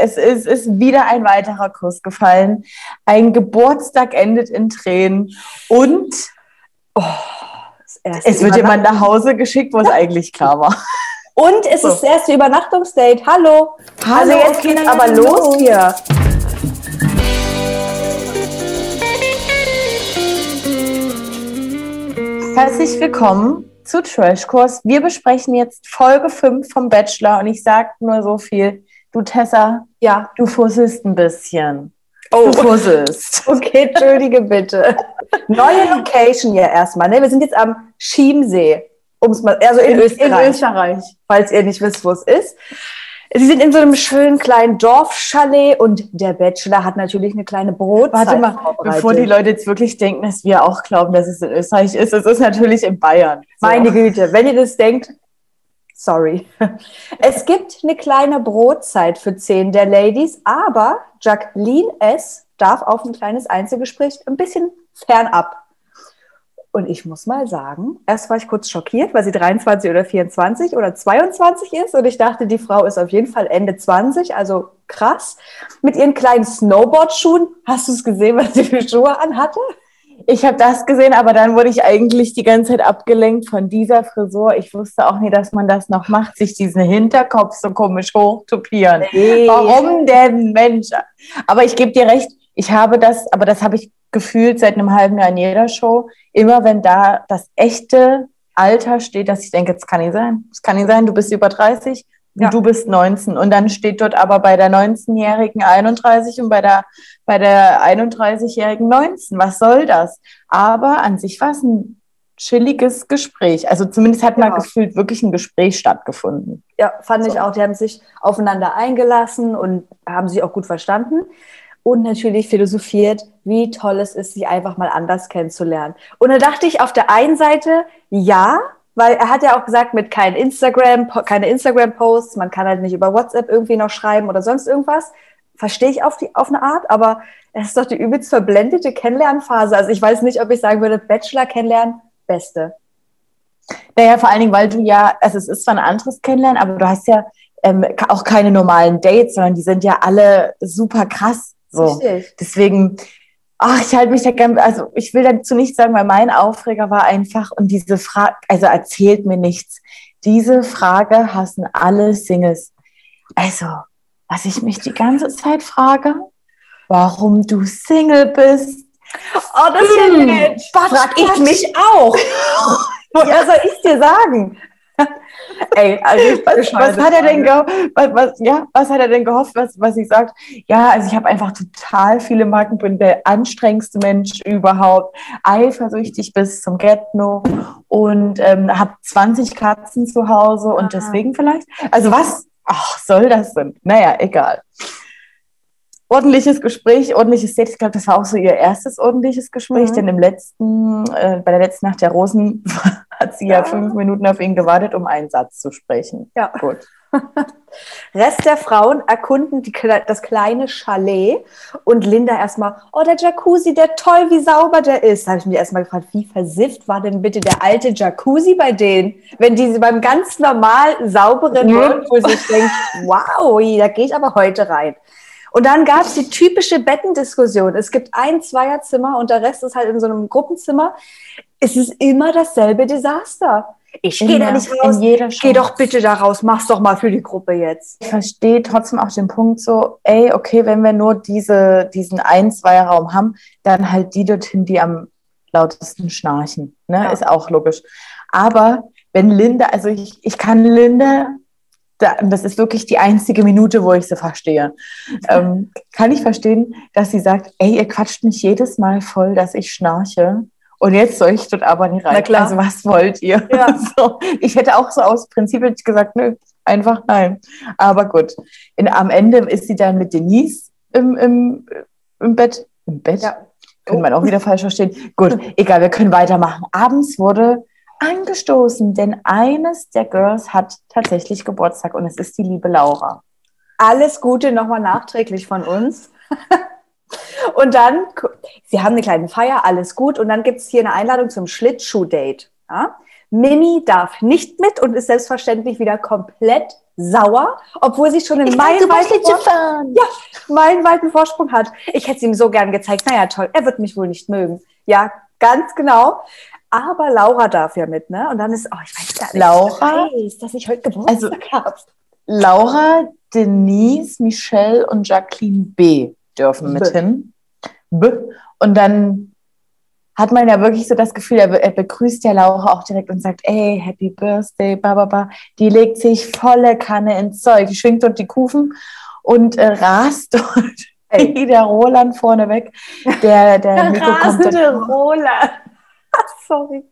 es ist, ist wieder ein weiterer Kuss gefallen. Ein Geburtstag endet in Tränen und oh, es wird jemand nach Hause geschickt, wo es eigentlich klar war. Und es so. ist das erste Übernachtungsdate. Hallo. Hallo. Also jetzt geht's aber los hier. Herzlich willkommen zu Trashkurs. Wir besprechen jetzt Folge 5 vom Bachelor und ich sage nur so viel. Du Tessa, ja, du fusselst ein bisschen. Oh, du fusselst. Okay, entschuldige bitte. Neue Location ja erstmal. Ne? Wir sind jetzt am Chiemsee. Um's mal, also in, in, Österreich, in Österreich, falls ihr nicht wisst, wo es ist. Sie sind in so einem schönen kleinen Dorfchalet und der Bachelor hat natürlich eine kleine Brotzeit Warte mal, bevor die Leute jetzt wirklich denken, dass wir auch glauben, dass es in Österreich ist. Es ist natürlich in Bayern. So. Meine Güte, wenn ihr das denkt, sorry. Es gibt eine kleine Brotzeit für zehn der Ladies, aber Jacqueline S. darf auf ein kleines Einzelgespräch ein bisschen fernab. Und ich muss mal sagen, erst war ich kurz schockiert, weil sie 23 oder 24 oder 22 ist. Und ich dachte, die Frau ist auf jeden Fall Ende 20, also krass. Mit ihren kleinen Snowboard-Schuhen. Hast du es gesehen, was sie für Schuhe anhatte? Ich habe das gesehen, aber dann wurde ich eigentlich die ganze Zeit abgelenkt von dieser Frisur. Ich wusste auch nie, dass man das noch macht, sich diesen Hinterkopf so komisch hochtupieren. Nee. Warum denn, Mensch? Aber ich gebe dir recht, ich habe das, aber das habe ich gefühlt seit einem halben Jahr in jeder Show, immer wenn da das echte Alter steht, dass ich denke, das kann nicht sein. Das kann nicht sein, du bist über 30 und ja. du bist 19. Und dann steht dort aber bei der 19-Jährigen 31 und bei der, bei der 31-Jährigen 19. Was soll das? Aber an sich war es ein chilliges Gespräch. Also zumindest hat man ja. gefühlt wirklich ein Gespräch stattgefunden. Ja, fand so. ich auch. Die haben sich aufeinander eingelassen und haben sich auch gut verstanden und natürlich philosophiert, wie toll es ist, sich einfach mal anders kennenzulernen. Und da dachte ich auf der einen Seite, ja, weil er hat ja auch gesagt, mit kein Instagram, keine Instagram-Posts, man kann halt nicht über WhatsApp irgendwie noch schreiben oder sonst irgendwas. Verstehe ich auf, die, auf eine Art, aber es ist doch die übelst verblendete Kennenlernphase. Also ich weiß nicht, ob ich sagen würde, Bachelor kennenlernen, beste. Naja, vor allen Dingen, weil du ja, also es ist zwar ein anderes Kennenlernen, aber du hast ja ähm, auch keine normalen Dates, sondern die sind ja alle super krass. So. Richtig. Deswegen, ach, ich halte mich da gerne, also ich will dazu nichts sagen, weil mein Aufreger war einfach und diese Frage, also erzählt mir nichts. Diese Frage hassen alle Singles. Also, was ich mich die ganze Zeit frage, warum du Single bist. Oh, das ist ja hm. Frag ich mich auch. Was soll ich dir sagen? Ey, also was, was hat er denn gehofft? Was, was, ja, was hat er denn gehofft, was, was ich sagt? Ja, also ich habe einfach total viele Marken, bin der anstrengendste Mensch überhaupt, eifersüchtig bis zum Getno und ähm, habe 20 Katzen zu Hause und ah. deswegen vielleicht. Also was ach, soll das denn? Naja, egal ordentliches Gespräch, ordentliches Date. Ich glaube, das war auch so ihr erstes ordentliches Gespräch, mhm. denn im letzten, äh, bei der letzten Nacht der Rosen hat sie ja. ja. fünf Minuten auf ihn gewartet, um einen Satz zu sprechen. Ja. Gut. Rest der Frauen erkunden die, das kleine Chalet und Linda erstmal, oh, der Jacuzzi, der toll, wie sauber der ist. Da habe ich mich erstmal gefragt, wie versifft war denn bitte der alte Jacuzzi bei denen? Wenn die beim ganz normal sauberen Whirlpool sich denkt, wow, da gehe ich aber heute rein. Und dann gab es die typische Bettendiskussion. Es gibt ein Zweierzimmer und der Rest ist halt in so einem Gruppenzimmer. Es ist immer dasselbe Desaster. Ich gehe da nicht raus. Geh doch bitte da raus. Mach's doch mal für die Gruppe jetzt. Ich verstehe trotzdem auch den Punkt so, ey, okay, wenn wir nur diese, diesen ein, zwei Raum haben, dann halt die dorthin, die am lautesten schnarchen. Ne? Ja. Ist auch logisch. Aber wenn Linda, also ich, ich kann Linda da, das ist wirklich die einzige Minute, wo ich sie verstehe. Ähm, kann ich verstehen, dass sie sagt, ey, ihr quatscht mich jedes Mal voll, dass ich schnarche. Und jetzt soll ich dort aber nicht rein. Na klar. Also was wollt ihr? Ja. So, ich hätte auch so aus Prinzip gesagt, nö, einfach nein. Aber gut. In, am Ende ist sie dann mit Denise im, im, im Bett. Im Bett? Ja. Könnte man auch wieder falsch verstehen. Gut, egal, wir können weitermachen. Abends wurde angestoßen, denn eines der Girls hat tatsächlich Geburtstag und es ist die liebe Laura. Alles Gute nochmal nachträglich von uns. und dann, sie haben eine kleine Feier, alles gut. Und dann gibt es hier eine Einladung zum Schlittschuh-Date. Ja? Mimi darf nicht mit und ist selbstverständlich wieder komplett sauer, obwohl sie schon einen meilenweiten Vorsprung, ja, meilenweiten Vorsprung hat. Ich hätte es ihm so gern gezeigt. Naja, toll, er wird mich wohl nicht mögen. Ja, ganz genau. Aber Laura darf ja mit, ne? Und dann ist, oh, ich weiß gar nicht, Laura, ich weiß, dass ich heute Geburtstag Also- habe. Laura, Denise, Michelle und Jacqueline B. dürfen mit B. hin. B. Und dann hat man ja wirklich so das Gefühl, er, er begrüßt ja Laura auch direkt und sagt, ey, Happy Birthday, ba, ba, ba. Die legt sich volle Kanne ins Zeug, die schwingt dort die Kufen und äh, rast dort Ey. der Roland vorne weg. Der, der kommt rasende dort, Roland. Sorry.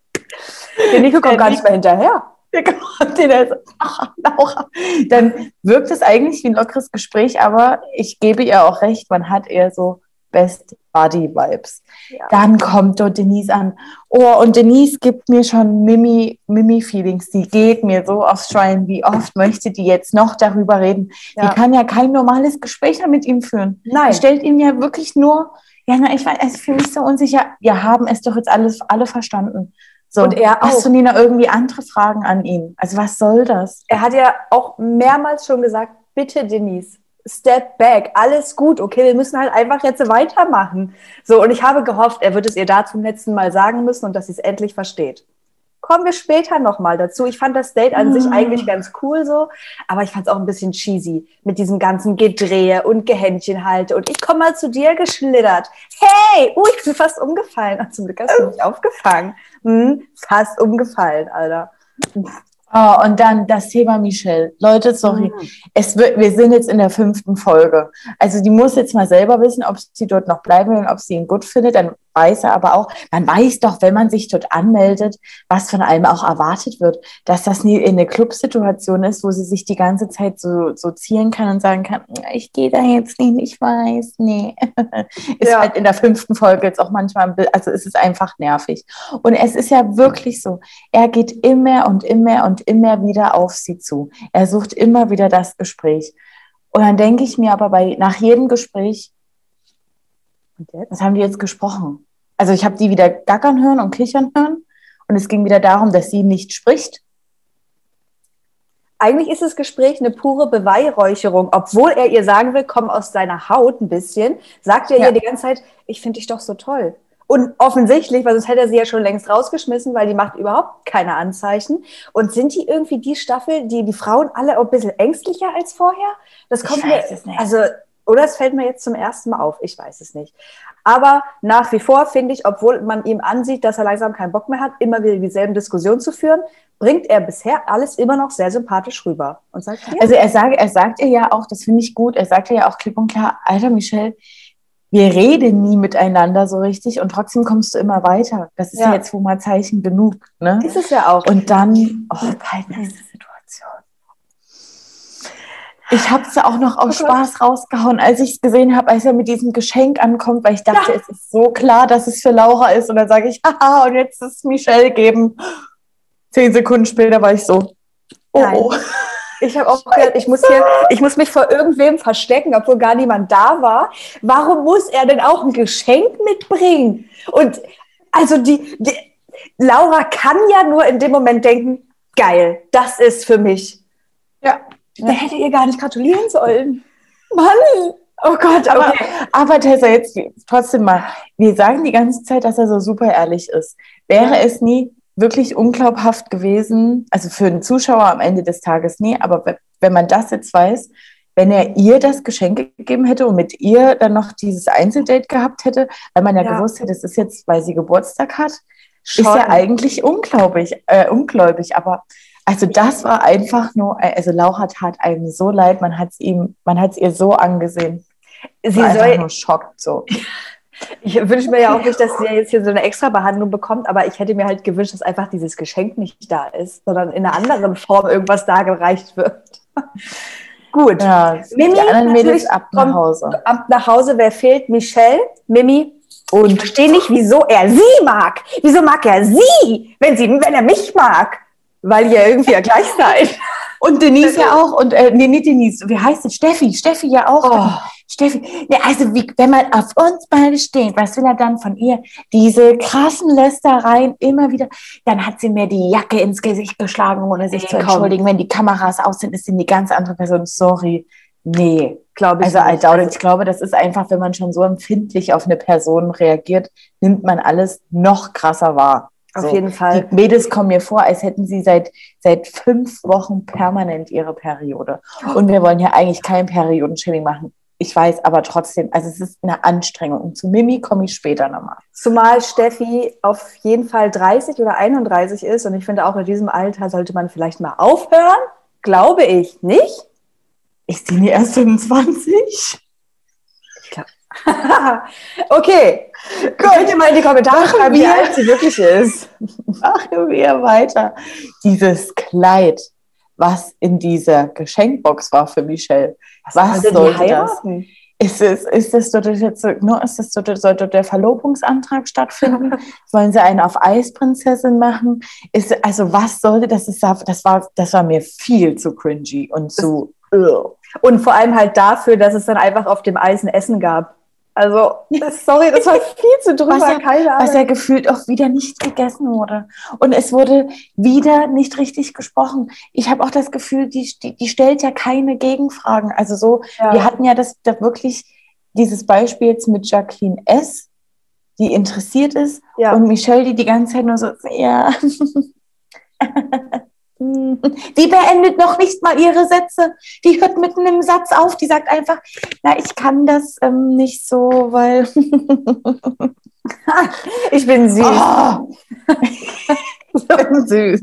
Der Nico kommt Der gar nicht mehr hinterher. der kommt in der, ach, Laura. Dann wirkt es eigentlich wie ein lockeres Gespräch, aber ich gebe ihr auch recht, man hat eher so Best Buddy Vibes. Ja. Dann kommt dort Denise an. Oh, und Denise gibt mir schon Mimi, Mimi-Feelings. Die geht mir so aufs Schwein. Wie oft möchte die jetzt noch darüber reden? Ja. Die kann ja kein normales Gespräch mit ihm führen. Nein. Die stellt ihn ja wirklich nur, ja, na, ich weiß, es fühle mich so unsicher. Wir haben es doch jetzt alles, alle verstanden. So, Und er hast auch. du Nina irgendwie andere Fragen an ihn? Also was soll das? Er hat ja auch mehrmals schon gesagt, bitte Denise, step back, alles gut, okay, wir müssen halt einfach jetzt weitermachen. So, und ich habe gehofft, er wird es ihr da zum letzten Mal sagen müssen und dass sie es endlich versteht. Kommen wir später nochmal dazu. Ich fand das Date an sich Ah. eigentlich ganz cool so, aber ich fand es auch ein bisschen cheesy mit diesem ganzen Gedrehe und Gehändchenhalte und ich komme mal zu dir geschlittert. Hey, uh, ich bin fast umgefallen. Ach, zum Glück hast du mich aufgefangen. Hm, fast umgefallen, Alter. Oh, und dann das Thema Michelle. Leute, sorry. Mhm. Es wird, wir sind jetzt in der fünften Folge. Also die muss jetzt mal selber wissen, ob sie dort noch bleiben will und ob sie ihn gut findet. Dann weiß er aber auch, man weiß doch, wenn man sich dort anmeldet, was von einem auch erwartet wird, dass das nie in eine Clubsituation ist, wo sie sich die ganze Zeit so, so zielen kann und sagen kann, ich gehe da jetzt nicht, ich weiß, nee. ist Ja. halt in der fünften Folge jetzt auch manchmal, also es ist einfach nervig. Und es ist ja wirklich so, er geht immer und immer und immer wieder auf sie zu. Er sucht immer wieder das Gespräch. Und dann denke ich mir aber bei, nach jedem Gespräch, was haben die jetzt gesprochen? Also ich habe die wieder gackern hören und kichern hören. Und es ging wieder darum, dass sie nicht spricht. Eigentlich ist das Gespräch eine pure Beweihräucherung. Obwohl er ihr sagen will, komm aus deiner Haut ein bisschen, sagt er Ja. ihr die ganze Zeit, ich finde dich doch so toll. Und offensichtlich, weil sonst hätte er sie ja schon längst rausgeschmissen, weil die macht überhaupt keine Anzeichen. Und sind die irgendwie die Staffel, die die Frauen alle auch ein bisschen ängstlicher als vorher? Das Ich kommt weiß mir, es nicht. also, oder es fällt mir jetzt zum ersten Mal auf. Ich weiß es nicht. Aber nach wie vor finde ich, obwohl man ihm ansieht, dass er langsam keinen Bock mehr hat, immer wieder dieselben Diskussionen zu führen, bringt er bisher alles immer noch sehr sympathisch rüber. Und sagt, ja, Also er sagt, er sagt ihr ja auch, das finde ich gut, er sagt ihr ja auch klipp und klar, Alter Michelle, wir reden nie miteinander so richtig und trotzdem kommst du immer weiter. Das ist ja, Ja. jetzt wohl mal Zeichen genug. Ne? ist es ja auch. Und dann, oh, Situation. Ich habe es auch noch aus Oh. Spaß rausgehauen, als ich es gesehen habe, als er mit diesem Geschenk ankommt, weil ich dachte, es ist so klar, dass es für Laura ist. Und dann sage ich, haha, und jetzt ist es Michelle geben. Zehn Sekunden später war ich so, oh, oh. Ich habe auch gehört, ich muss hier, ich muss mich vor irgendwem verstecken, obwohl gar niemand da war. Warum muss er denn auch ein Geschenk mitbringen? Und also die, die Laura kann ja nur in dem Moment denken, geil, das ist für mich. Da hätte ihr gar nicht gratulieren sollen. Mann! Oh Gott, Aber, okay. aber Tessa, jetzt trotzdem mal, wir sagen die ganze Zeit, dass er so super ehrlich ist. Wäre Ja. es nie wirklich unglaubhaft gewesen, also für den Zuschauer am Ende des Tages nie, aber we- wenn man das jetzt weiß, wenn er ihr das Geschenk gegeben hätte und mit ihr dann noch dieses Einzeldate gehabt hätte, weil man ja, Ja. gewusst hätte, es ist jetzt, weil sie Geburtstag hat, Schon. ist ja eigentlich unglaublich, äh, ungläubig, aber also das war einfach nur, also Laura tat einem so leid, man hat es ihm, man hat es ihr so angesehen. Sie war soll, nur schockt so. Ich wünsche mir ja auch nicht, dass sie jetzt hier so eine extra Behandlung bekommt, aber ich hätte mir halt gewünscht, dass einfach dieses Geschenk nicht da ist, sondern in einer anderen Form irgendwas dargereicht wird. Gut. Ja, Mimi, die anderen Mädels natürlich ab nach Hause. Ab nach Hause, wer fehlt? Michelle, Mimi. Ich Und verstehe nicht, wieso er sie mag. Wieso mag er sie, wenn, sie, wenn er mich mag? Weil ihr irgendwie ja gleich seid. Und Denise ja auch. Und äh, nee, nicht Denise. Wie heißt es? Steffi. Steffi ja auch. Oh. Steffi, ne, also wie, wenn man auf uns beide steht, was will er dann von ihr? Diese krassen Lästereien immer wieder. Dann hat sie mir die Jacke ins Gesicht geschlagen, ohne sich nee, zu entschuldigen. Komm. Wenn die Kameras aus sind, ist sie eine ganz andere Person. Sorry. Nee, glaube ich. Also, nicht. Also, ich glaube, das ist einfach, wenn man schon so empfindlich auf eine Person reagiert, nimmt man alles noch krasser wahr. Auf so. jeden Fall. Die Mädels kommen mir vor, als hätten sie seit, seit fünf Wochen permanent ihre Periode. Und wir wollen ja eigentlich kein Periodenshaming machen. Ich weiß aber trotzdem, also es ist eine Anstrengung. Und zu Mimi komme ich später nochmal. Zumal Steffi auf jeden Fall 30 oder 31 ist. Und ich finde, auch in diesem Alter sollte man vielleicht mal aufhören. Glaube ich nicht. Ich bin die erst 25. Okay. Gut. Könnt ihr mal in die Kommentare schreiben, wie alt sie wirklich ist. Machen wir weiter. Dieses Kleid, was in dieser Geschenkbox war für Michelle. Was, was sollte das? Ist es, ist es dort jetzt, nur ist es dort, soll dort der Verlobungsantrag stattfinden? Wollen sie einen auf Eisprinzessin machen? Ist, also was sollte das? Ist, das war, das war mir viel zu cringy und zu. Und vor allem halt dafür, dass es dann einfach auf dem Eisen Essen gab. Also, sorry, das war viel zu drüber, was ja, keine Ahnung. Was ja gefühlt auch wieder nicht gegessen wurde. Und es wurde wieder nicht richtig gesprochen. Ich habe auch das Gefühl, die, die, die, stellt ja keine Gegenfragen. Also so, ja. wir hatten ja das da wirklich dieses Beispiel jetzt mit Jacqueline S., die interessiert ist ja. und Michelle, die die ganze Zeit nur so, ja. Die beendet noch nicht mal ihre Sätze. Die hört mitten im Satz auf. Die sagt einfach, na, ich kann das ähm, nicht so, weil ich bin süß. Oh. ich bin süß.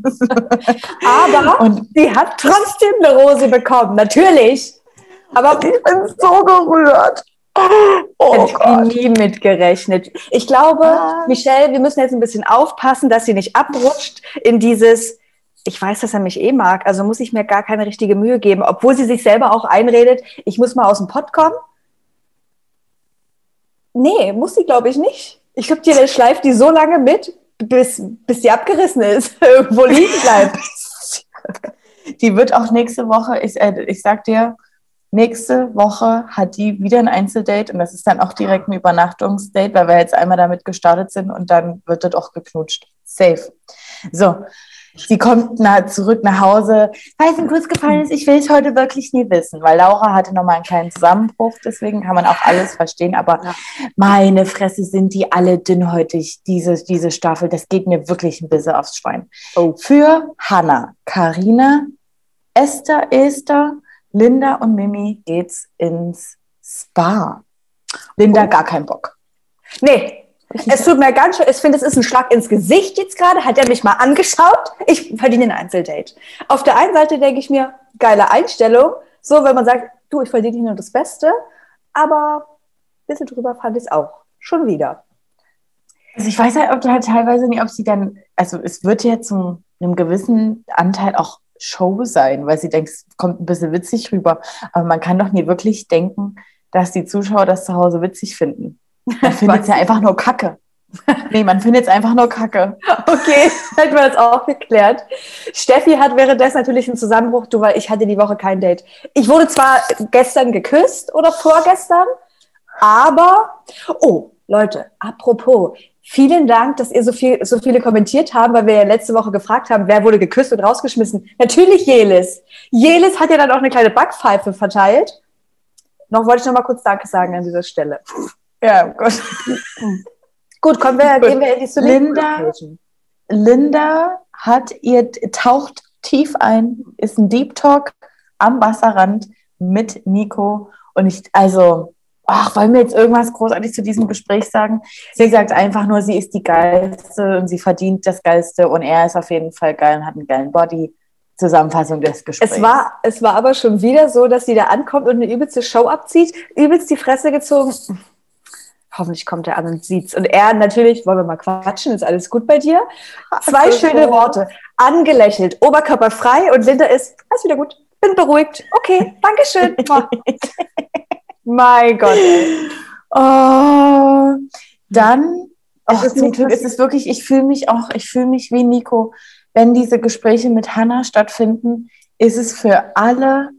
Aber Und sie hat trotzdem eine Rose bekommen, natürlich. Aber ich bin so gerührt. Oh Hätte ich nie mitgerechnet. Ich glaube, ah. Michelle, wir müssen jetzt ein bisschen aufpassen, dass sie nicht abrutscht in dieses ich weiß, dass er mich eh mag, also muss ich mir gar keine richtige Mühe geben, obwohl sie sich selber auch einredet, ich muss mal aus dem Pott kommen. Nee, muss sie, glaube ich, nicht. Ich glaube, die schleift die so lange mit, bis, bis die abgerissen ist, irgendwo liegen bleibt. die wird auch nächste Woche, ich, äh, ich sag dir, nächste Woche hat die wieder ein Einzeldate und das ist dann auch direkt ein Übernachtungsdate, weil wir jetzt einmal damit gestartet sind und dann wird das auch geknutscht. Safe. So, Sie kommt nach, zurück nach Hause. Weil es ihm kurz gefallen ist, ich will es heute wirklich nie wissen, weil Laura hatte nochmal einen kleinen Zusammenbruch, deswegen kann man auch alles verstehen. Aber ja. meine Fresse sind die alle dünnhäutig, diese, diese Staffel. Das geht mir wirklich ein bisschen aufs Schwein. Oh. Für Hannah, Karina, Esther, Esther, Linda und Mimi geht's ins Spa. Linda oh. gar keinen Bock. Nee, es tut mir ganz schön, ich finde, es ist ein Schlag ins Gesicht jetzt gerade. Hat er mich mal angeschaut? Ich verdiene ein Einzeldate. Auf der einen Seite denke ich mir, geile Einstellung. So, wenn man sagt, du, ich verdiene hier nur das Beste. Aber ein bisschen drüber fand ich es auch. Schon wieder. Also ich weiß halt, halt teilweise nicht, ob sie dann, also es wird ja zu einem gewissen Anteil auch Show sein, weil sie denkt, es kommt ein bisschen witzig rüber. Aber man kann doch nie wirklich denken, dass die Zuschauer das zu Hause witzig finden. Man findet es ja einfach nur Kacke. Nee, man findet es einfach nur Kacke. Okay, hätten wir das auch geklärt. Steffi hat währenddessen natürlich einen Zusammenbruch, du, weil ich hatte die Woche kein Date. Ich wurde zwar gestern geküsst oder vorgestern, aber, oh, Leute, apropos, vielen Dank, dass ihr so, viel, so viele kommentiert haben, weil wir ja letzte Woche gefragt haben, wer wurde geküsst und rausgeschmissen. Natürlich Jelis. Jelis hat ja dann auch eine kleine Backpfeife verteilt. Noch wollte ich noch mal kurz Danke sagen an dieser Stelle. Ja, oh Gott. Gut, kommen wir, gehen wir in die Linda, Linda hat ihr, taucht tief ein, ist ein Deep Talk am Wasserrand mit Nico. Und ich, also, ach, wollen wir jetzt irgendwas großartig zu diesem Gespräch sagen? Sie sagt einfach nur, sie ist die Geilste und sie verdient das Geilste und er ist auf jeden Fall geil und hat einen geilen Body. Zusammenfassung des Gesprächs. Es war, es war aber schon wieder so, dass sie da ankommt und eine übelste Show abzieht, übelst die Fresse gezogen hoffentlich kommt er an und sieht's. Und er natürlich, wollen wir mal quatschen, ist alles gut bei dir? Zwei also schöne Worte. Angelächelt, Oberkörper frei und Linda ist, alles wieder gut, bin beruhigt. Okay, Dankeschön. mein Gott. Oh, dann, oh, zum Glück ist es wirklich, ich fühle mich auch, ich fühle mich wie Nico. Wenn diese Gespräche mit Hannah stattfinden, ist es für alle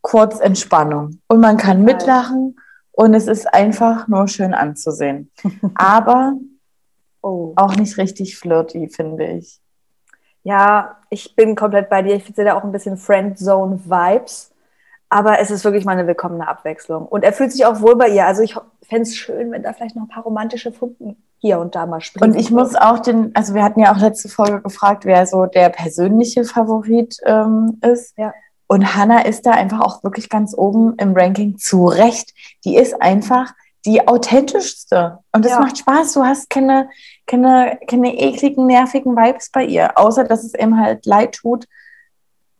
kurz Entspannung. Und man kann mitlachen und es ist einfach nur schön anzusehen. Aber oh. auch nicht richtig flirty, finde ich. Ja, ich bin komplett bei dir. Ich finde da auch ein bisschen Friendzone-Vibes. Aber es ist wirklich mal eine willkommene Abwechslung. Und er fühlt sich auch wohl bei ihr. Also ich fände es schön, wenn da vielleicht noch ein paar romantische Funken hier und da mal springen. Und ich muss auch den, also wir hatten ja auch letzte Folge gefragt, wer so der persönliche Favorit ähm, ist. Ja. Und Hannah ist da einfach auch wirklich ganz oben im Ranking zu Recht. Die ist einfach die authentischste. Und es ja. macht Spaß. Du hast keine, keine, keine ekligen, nervigen Vibes bei ihr. Außer, dass es ihm halt leid tut,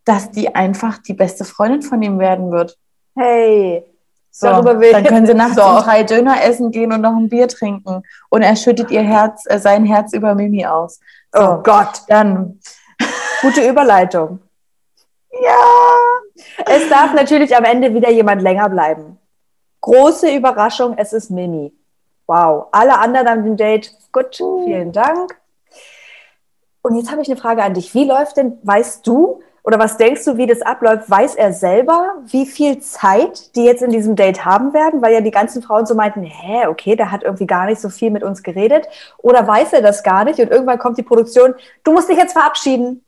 dass die einfach die beste Freundin von ihm werden wird. Hey, so, darüber will dann können sie nachts so. um drei Döner essen gehen und noch ein Bier trinken. Und er schüttet ihr Herz, äh, sein Herz über Mimi aus. So, oh Gott. Dann. Gute Überleitung. Ja. Es darf natürlich am Ende wieder jemand länger bleiben. Große Überraschung, es ist Mimi. Wow. Alle anderen an dem Date, gut, vielen Dank. Und jetzt habe ich eine Frage an dich. Wie läuft denn, weißt du, oder was denkst du, wie das abläuft? Weiß er selber, wie viel Zeit die jetzt in diesem Date haben werden? Weil ja die ganzen Frauen so meinten, hä, okay, der hat irgendwie gar nicht so viel mit uns geredet. Oder weiß er das gar nicht? Und irgendwann kommt die Produktion, du musst dich jetzt verabschieden.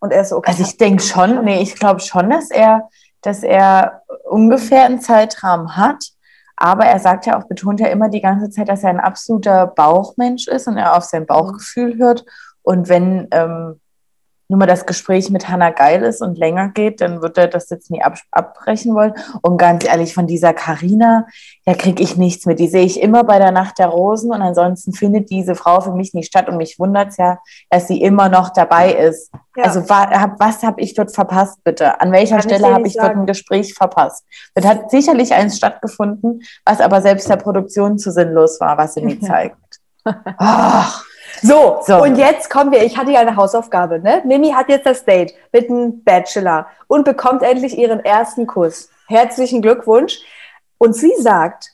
Und er ist so, okay. Also ich denke schon, nee, ich glaube schon, dass er, dass er ungefähr einen Zeitrahmen hat. Aber er sagt ja auch, betont ja immer die ganze Zeit, dass er ein absoluter Bauchmensch ist und er auf sein Bauchgefühl hört. Und wenn ähm, nur mal das Gespräch mit Hannah geil ist und länger geht, dann wird er das jetzt nie ab abbrechen wollen. Und ganz ehrlich, von dieser Karina, da kriege ich nichts mit. Die sehe ich immer bei der Nacht der Rosen und ansonsten findet diese Frau für mich nicht statt. Und mich wundert es ja, dass sie immer noch dabei ist. Ja. Also was habe ich dort verpasst, bitte? An welcher Kann Stelle habe ich dort ein Gespräch verpasst? Das hat sicherlich eins stattgefunden, was aber selbst der Produktion zu sinnlos war, was sie mir zeigt. Ach. So, so, und jetzt kommen wir, ich hatte ja eine Hausaufgabe, ne? Mimi hat jetzt das Date mit einem Bachelor und bekommt endlich ihren ersten Kuss. Herzlichen Glückwunsch. Und sie sagt,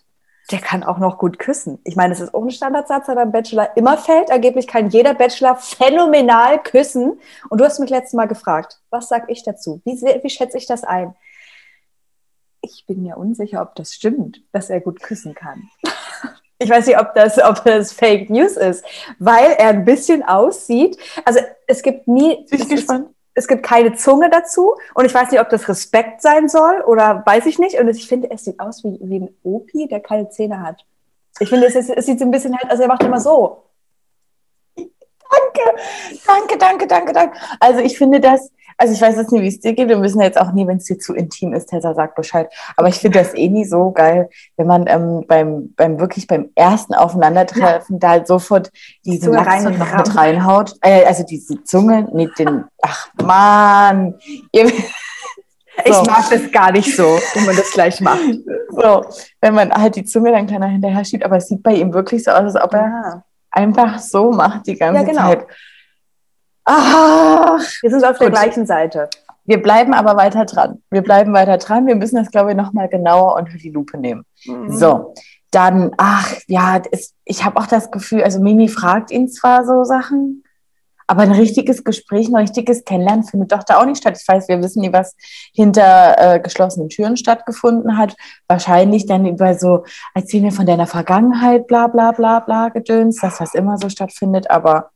der kann auch noch gut küssen. Ich meine, es ist auch ein Standardsatz, der beim Bachelor immer fällt. Angeblich kann jeder Bachelor phänomenal küssen. Und du hast mich letztes Mal gefragt, was sag ich dazu? Wie, wie schätze ich das ein? Ich bin mir unsicher, ob das stimmt, dass er gut küssen kann. Ich weiß nicht, ob das, ob das Fake News ist, weil er ein bisschen aussieht. Also es gibt nie. Bin ich gespannt. Es, es gibt keine Zunge dazu und ich weiß nicht, ob das Respekt sein soll oder weiß ich nicht. Und ich finde, es sieht aus wie, wie ein Opi, der keine Zähne hat. Ich finde, es, es sieht so ein bisschen halt, also er macht immer so. Danke, danke, danke, danke, danke. Also ich finde das, also ich weiß jetzt nicht, wie es dir geht. Wir müssen jetzt auch nie, wenn es dir zu intim ist, Tessa sagt Bescheid. Aber ich finde das eh nie so geil, wenn man ähm, beim, beim wirklich beim ersten Aufeinandertreffen ja. da halt sofort diese Zunge rein noch mit reinhaut. Äh, also diese Zunge, nicht den, ach man. Ihr, ich so. mag das gar nicht so, wenn man das gleich macht. So, wenn man halt die Zunge dann kleiner hinterher schiebt, aber es sieht bei ihm wirklich so aus, als ob er ja. einfach so macht die ganze ja, genau. Zeit. Ach, wir sind auf der gut. gleichen Seite. Wir bleiben aber weiter dran. Wir bleiben weiter dran. Wir müssen das, glaube ich, nochmal genauer unter die Lupe nehmen. Mhm. So, dann, ach ja, es, ich habe auch das Gefühl, also Mimi fragt ihn zwar so Sachen, aber ein richtiges Gespräch, ein richtiges Kennenlernen findet doch da auch nicht statt. Ich weiß, wir wissen nie, was hinter äh, geschlossenen Türen stattgefunden hat. Wahrscheinlich dann über so, erzähl mir von deiner Vergangenheit, bla bla bla bla gedöns, das, was immer so stattfindet, aber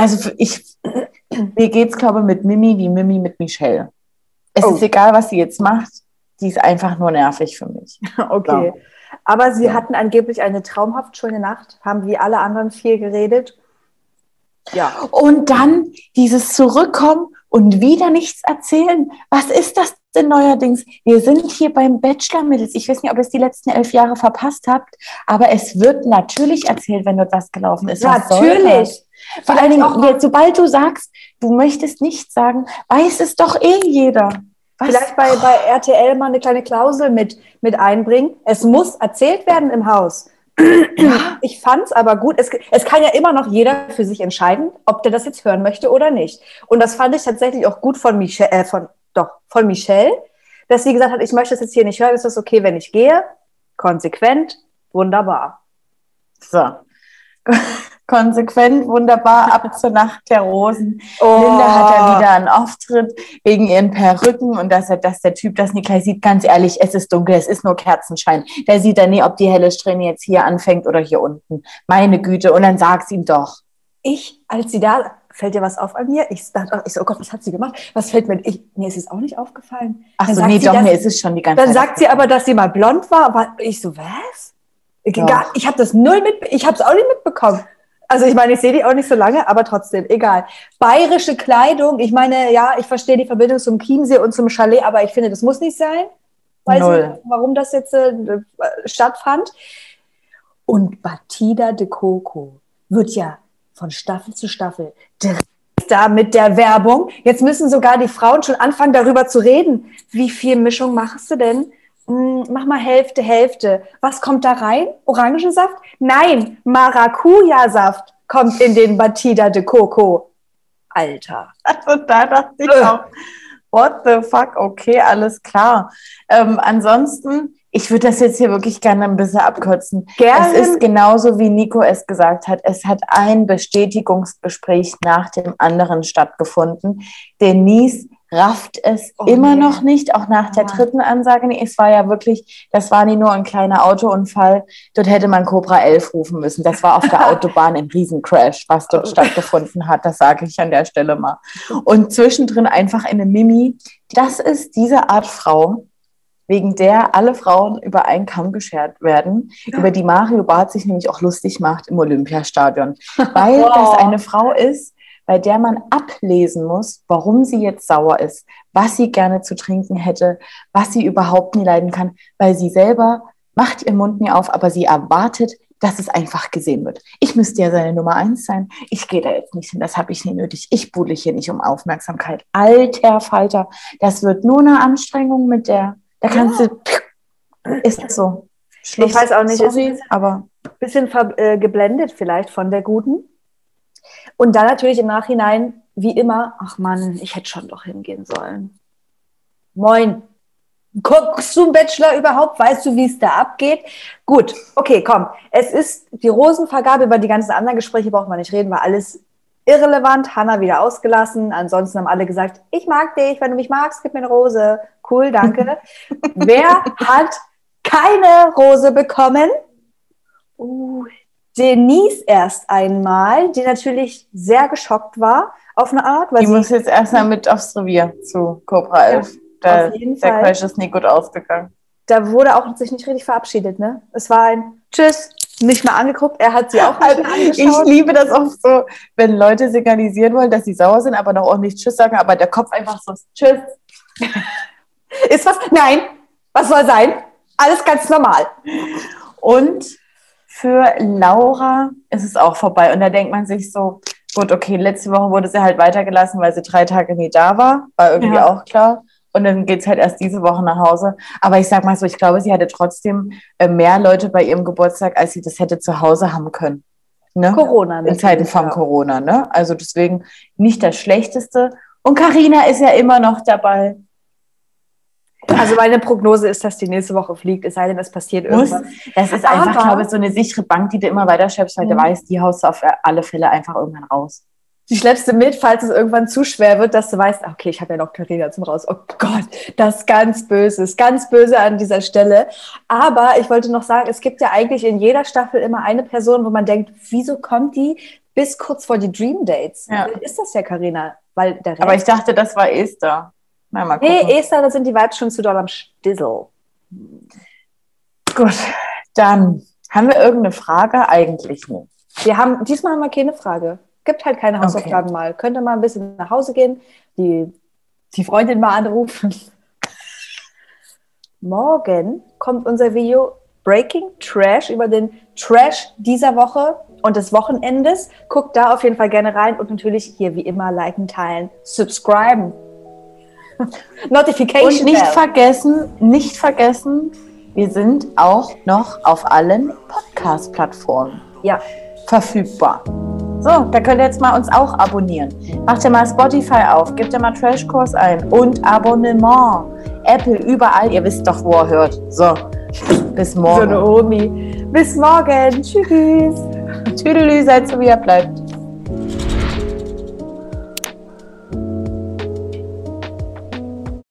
also ich, mir geht es, glaube ich, mit Mimi wie Mimi mit Michelle. Es oh. ist egal, was sie jetzt macht, die ist einfach nur nervig für mich. Okay. So. Aber sie ja. hatten angeblich eine traumhaft schöne Nacht, haben wie alle anderen viel geredet. Ja. Und dann dieses Zurückkommen und wieder nichts erzählen. Was ist das denn neuerdings? Wir sind hier beim Bachelor-Mittels. Ich weiß nicht, ob ihr es die letzten elf Jahre verpasst habt, aber es wird natürlich erzählt, wenn dort was gelaufen ist. Natürlich. Vor allen Dingen, jetzt, sobald du sagst, du möchtest nichts sagen, weiß es doch eh jeder. Was? Vielleicht bei, bei RTL mal eine kleine Klausel mit, mit einbringen. Es muss erzählt werden im Haus. Ja. Ich fand es aber gut. Es, es kann ja immer noch jeder für sich entscheiden, ob der das jetzt hören möchte oder nicht. Und das fand ich tatsächlich auch gut von Michelle, äh, von, doch, von Michelle, dass sie gesagt hat, ich möchte das jetzt hier nicht hören, ist das okay, wenn ich gehe? Konsequent, wunderbar. So. konsequent, wunderbar ab zur Nacht der Rosen. Oh. Linda hat ja wieder einen Auftritt wegen ihren Perücken und dass, er, dass der Typ das nicht gleich sieht. Ganz ehrlich, es ist dunkel, es ist nur Kerzenschein. Der sieht dann nie, ob die helle Strähne jetzt hier anfängt oder hier unten. Meine Güte. Und dann sag's ihm doch. Ich, als sie da, fällt dir was auf an mir? Ich dachte, ich so, oh Gott, was hat sie gemacht? Was fällt mir, ich, mir ist es auch nicht aufgefallen. Ach so, nee, doch, mir ist es schon die ganze Dann Zeit sagt sie aber, dass sie mal blond war, aber ich so, was? Gar, ich habe das null mit, ich habe es auch nicht mitbekommen. Also ich meine, ich sehe die auch nicht so lange, aber trotzdem, egal. Bayerische Kleidung, ich meine, ja, ich verstehe die Verbindung zum Chiemsee und zum Chalet, aber ich finde, das muss nicht sein. Weiß Null. nicht, warum das jetzt äh, stattfand. Und Batida de Coco wird ja von Staffel zu Staffel da mit der Werbung. Jetzt müssen sogar die Frauen schon anfangen, darüber zu reden. Wie viel Mischung machst du denn? Hm, mach mal Hälfte, Hälfte. Was kommt da rein? Orangensaft? Nein, Maracuja-Saft kommt in den Batida de Coco. Alter. Also da dachte ich auch, what the fuck, okay, alles klar. Ähm, ansonsten, ich würde das jetzt hier wirklich gerne ein bisschen abkürzen. Gerne. Es ist genauso, wie Nico es gesagt hat. Es hat ein Bestätigungsgespräch nach dem anderen stattgefunden. Denise rafft es oh, immer nee. noch nicht, auch nach der dritten Ansage. Nee, es war ja wirklich, das war nie nur ein kleiner Autounfall. Dort hätte man Cobra 11 rufen müssen. Das war auf der Autobahn ein Riesencrash, was dort oh. stattgefunden hat. Das sage ich an der Stelle mal. Und zwischendrin einfach eine Mimi. Das ist diese Art Frau, wegen der alle Frauen über einen Kamm geschert werden, ja. über die Mario Barth sich nämlich auch lustig macht im Olympiastadion. Weil wow. das eine Frau ist, bei der man ablesen muss, warum sie jetzt sauer ist, was sie gerne zu trinken hätte, was sie überhaupt nie leiden kann, weil sie selber macht ihren Mund nie auf, aber sie erwartet, dass es einfach gesehen wird. Ich müsste ja seine Nummer eins sein. Ich gehe da jetzt nicht hin, das habe ich nie nötig. Ich buddle hier nicht um Aufmerksamkeit. Alter Falter, das wird nur eine Anstrengung mit der. Da kannst ja. du. Ist so. Schluss. Ich weiß auch nicht, Sorry, ist aber bisschen äh, geblendet vielleicht von der guten. Und dann natürlich im Nachhinein, wie immer, ach Mann, ich hätte schon doch hingehen sollen. Moin. Guckst du einen Bachelor überhaupt? Weißt du, wie es da abgeht? Gut, okay, komm. Es ist die Rosenvergabe, über die ganzen anderen Gespräche braucht man nicht reden, war alles irrelevant. Hanna wieder ausgelassen. Ansonsten haben alle gesagt, ich mag dich, wenn du mich magst, gib mir eine Rose. Cool, danke. Wer hat keine Rose bekommen? Uh, Denise erst einmal, die natürlich sehr geschockt war auf eine Art. Weil die muss jetzt erstmal mit aufs Revier zu Cobra 11. Ja, da, auf jeden der Fall. Crash ist nie gut ausgegangen. Da wurde auch sich nicht richtig verabschiedet, ne? Es war ein Tschüss, nicht mal angeguckt. Er hat sie auch nicht also, angeschaut. Ich liebe das auch so, wenn Leute signalisieren wollen, dass sie sauer sind, aber noch auch nicht Tschüss sagen, aber der Kopf einfach so Tschüss. ist was? Nein. Was soll sein? Alles ganz normal. Und für Laura ist es auch vorbei. Und da denkt man sich so, gut, okay, letzte Woche wurde sie halt weitergelassen, weil sie drei Tage nie da war. War irgendwie ja. auch klar. Und dann geht es halt erst diese Woche nach Hause. Aber ich sag mal so, ich glaube, sie hatte trotzdem äh, mehr Leute bei ihrem Geburtstag, als sie das hätte zu Hause haben können. Ne? Corona. In Zeiten von ja. Corona, ne? Also deswegen nicht das Schlechteste. Und Karina ist ja immer noch dabei. Also meine Prognose ist, dass die nächste Woche fliegt, es sei denn, es passiert irgendwas. Das ist einfach, Aber, glaube ich, so eine sichere Bank, die du immer weiter schleppst, weil du mhm. weißt, die haust du auf alle Fälle einfach irgendwann raus. Die schleppst du mit, falls es irgendwann zu schwer wird, dass du weißt, okay, ich habe ja noch Carina zum Raus. Oh Gott, das ist ganz böse, ist ganz böse an dieser Stelle. Aber ich wollte noch sagen, es gibt ja eigentlich in jeder Staffel immer eine Person, wo man denkt, wieso kommt die bis kurz vor die Dream Dates? Ja. Ist das ja Carina? Weil der Aber ich dachte, das war Esther. Na, mal gucken. Nee, Esther, da sind die Vibes schon zu doll am Stissel. Gut, dann haben wir irgendeine Frage? Eigentlich nicht. Wir haben, diesmal haben wir keine Frage. Gibt halt keine Hausaufgaben okay. mal. Könnte mal ein bisschen nach Hause gehen, die, die Freundin mal anrufen. Morgen kommt unser Video Breaking Trash über den Trash dieser Woche und des Wochenendes. Guckt da auf jeden Fall gerne rein und natürlich hier wie immer liken, teilen, subscriben. Notification. Und nicht Bell. vergessen, nicht vergessen, wir sind auch noch auf allen Podcast-Plattformen ja. verfügbar. So, da könnt ihr jetzt mal uns auch abonnieren. Macht ihr mal Spotify auf, gebt ihr mal Trashkurs ein und Abonnement. Apple, überall, ihr wisst doch, wo er hört. So, bis morgen. So eine Omi. Bis morgen. Tschüss. Tüdelü, seid so wie ihr bleibt.